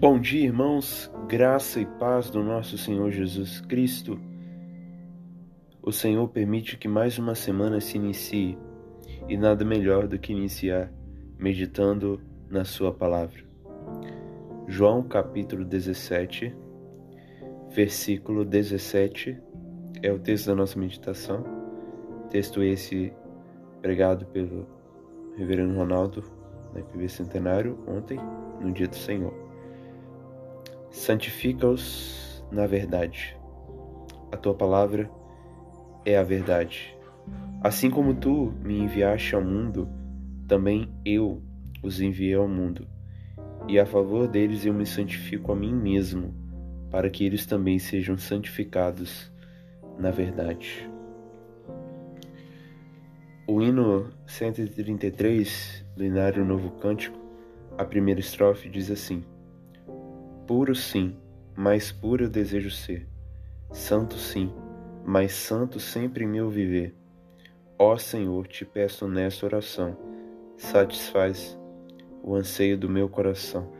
Bom dia, irmãos, graça e paz do nosso Senhor Jesus Cristo. O Senhor permite que mais uma semana se inicie e nada melhor do que iniciar meditando na Sua palavra. João capítulo 17, versículo 17 é o texto da nossa meditação. Texto esse pregado pelo Reverendo Ronaldo na IPV Centenário ontem, no dia do Senhor santifica-os na verdade. A tua palavra é a verdade. Assim como tu me enviaste ao mundo, também eu os enviei ao mundo. E a favor deles eu me santifico a mim mesmo, para que eles também sejam santificados na verdade. O hino 133 do Inário Novo Cântico, a primeira estrofe diz assim: Puro sim, mais puro eu desejo ser. Santo sim, mais santo sempre em meu viver. Ó Senhor, te peço nesta oração, satisfaz o anseio do meu coração.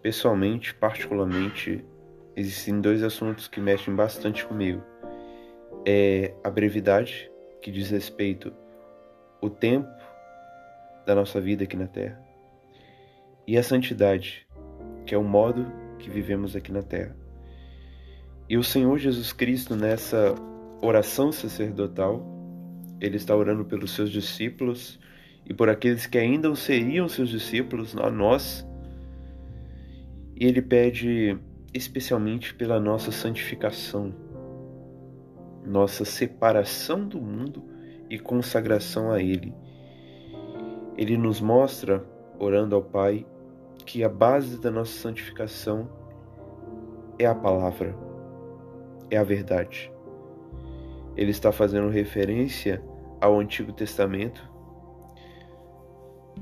Pessoalmente, particularmente, existem dois assuntos que mexem bastante comigo. É a brevidade, que diz respeito ao tempo da nossa vida aqui na Terra, e a santidade, que é o modo que vivemos aqui na terra. E o Senhor Jesus Cristo, nessa oração sacerdotal, ele está orando pelos seus discípulos e por aqueles que ainda seriam seus discípulos, a nós. E ele pede especialmente pela nossa santificação, nossa separação do mundo e consagração a Ele. Ele nos mostra, orando ao Pai, que a base da nossa santificação é a palavra, é a verdade. Ele está fazendo referência ao Antigo Testamento,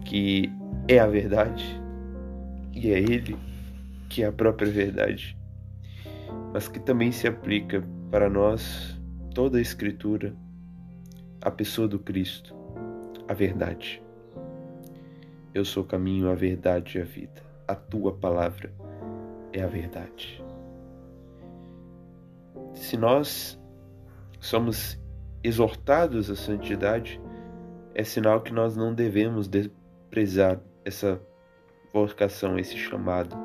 que é a verdade, e é Ele que é a própria verdade, mas que também se aplica para nós toda a Escritura, a pessoa do Cristo, a verdade. Eu sou o caminho, a verdade e a vida. A tua palavra é a verdade. Se nós somos exortados à santidade, é sinal que nós não devemos desprezar essa vocação, esse chamado.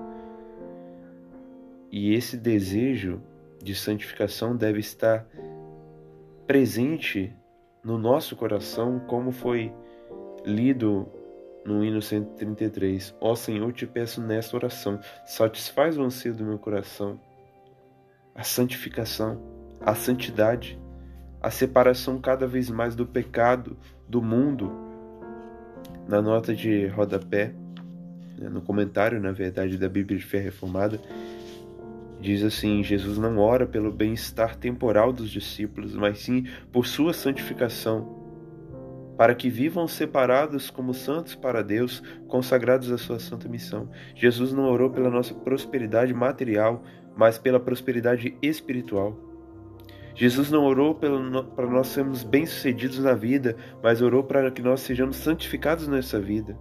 E esse desejo de santificação deve estar presente no nosso coração, como foi lido no hino 133. Ó Senhor, te peço nesta oração, satisfaz o anseio do meu coração, a santificação, a santidade, a separação cada vez mais do pecado, do mundo. Na nota de rodapé, né, no comentário, na verdade, da Bíblia de Fé Reformada, diz assim: Jesus não ora pelo bem-estar temporal dos discípulos, mas sim por sua santificação para que vivam separados como santos para Deus, consagrados à sua santa missão. Jesus não orou pela nossa prosperidade material, mas pela prosperidade espiritual. Jesus não orou para nós sermos bem-sucedidos na vida, mas orou para que nós sejamos santificados nessa vida.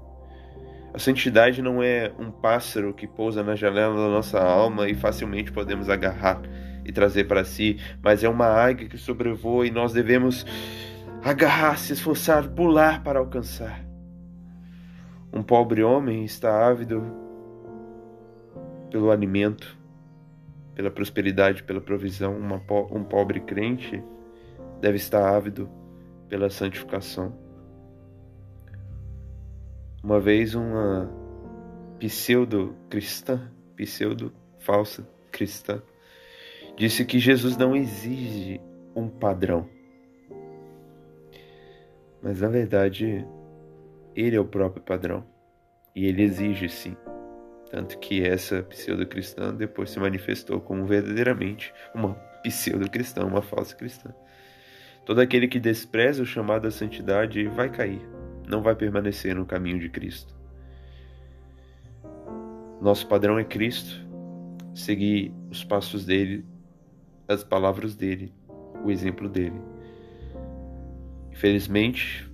A santidade não é um pássaro que pousa na janela da nossa alma e facilmente podemos agarrar e trazer para si, mas é uma águia que sobrevoa e nós devemos agarrar, se esforçar, pular para alcançar. Um pobre homem está ávido pelo alimento, pela prosperidade, pela provisão. Uma, um pobre crente deve estar ávido pela santificação. Uma vez uma pseudo-cristã, pseudo-falsa cristã, disse que Jesus não exige um padrão. Mas na verdade, ele é o próprio padrão. E ele exige sim. Tanto que essa pseudo-cristã depois se manifestou como verdadeiramente uma pseudo-cristã, uma falsa cristã. Todo aquele que despreza o chamado à santidade vai cair, não vai permanecer no caminho de Cristo. Nosso padrão é Cristo, seguir os passos dele, as palavras dele, o exemplo dele. Infelizmente,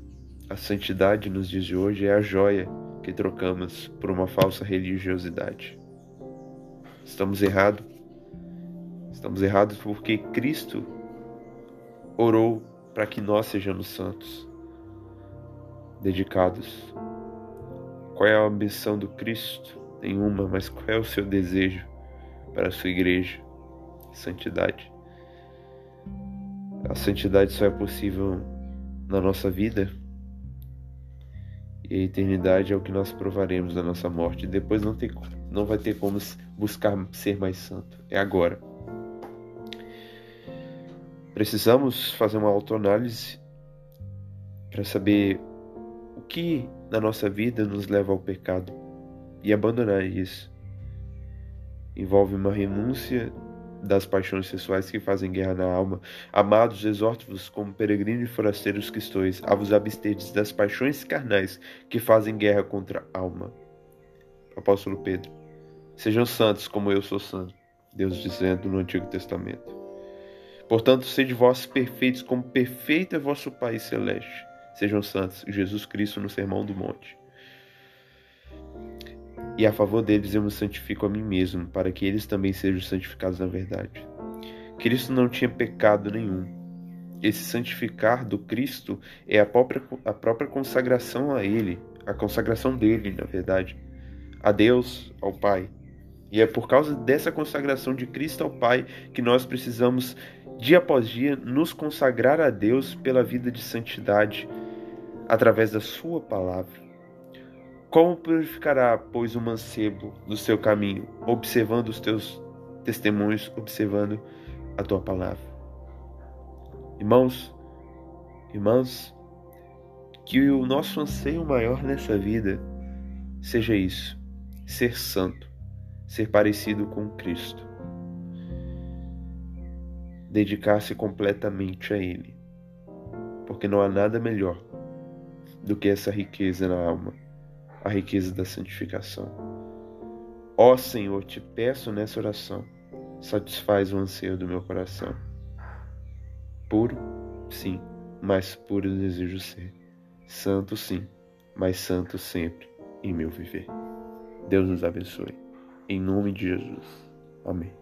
a santidade nos dias de hoje é a joia que trocamos por uma falsa religiosidade. Estamos errados. Estamos errados porque Cristo orou para que nós sejamos santos, dedicados. Qual é a ambição do Cristo? Nenhuma, mas qual é o seu desejo para a sua igreja? Santidade. A santidade só é possível na nossa vida e a eternidade é o que nós provaremos da nossa morte. Depois não, tem, não vai ter como buscar ser mais santo. É agora. Precisamos fazer uma autoanálise para saber o que na nossa vida nos leva ao pecado e abandonar isso. Envolve uma renúncia das paixões sexuais que fazem guerra na alma. Amados, exorto-vos como peregrinos e forasteiros que estou a vos absterdes das paixões carnais que fazem guerra contra a alma. Apóstolo Pedro. Sejam santos como eu sou santo. Deus dizendo no Antigo Testamento. Portanto, sede vós perfeitos como perfeito é vosso Pai celeste. Sejam santos. Jesus Cristo no Sermão do Monte. E a favor deles eu me santifico a mim mesmo, para que eles também sejam santificados na verdade. Cristo não tinha pecado nenhum. Esse santificar do Cristo é a própria, a própria consagração a Ele, a consagração dele, na verdade, a Deus, ao Pai. E é por causa dessa consagração de Cristo ao Pai que nós precisamos, dia após dia, nos consagrar a Deus pela vida de santidade através da Sua palavra. Como purificará, pois, o mancebo do seu caminho, observando os teus testemunhos, observando a tua palavra? Irmãos, irmãs, que o nosso anseio maior nessa vida seja isso: ser santo, ser parecido com Cristo, dedicar-se completamente a Ele, porque não há nada melhor do que essa riqueza na alma a riqueza da santificação. Ó Senhor, te peço nessa oração, satisfaz o anseio do meu coração. Puro, sim, mas puro desejo ser. Santo, sim, mas santo sempre em meu viver. Deus nos abençoe. Em nome de Jesus. Amém.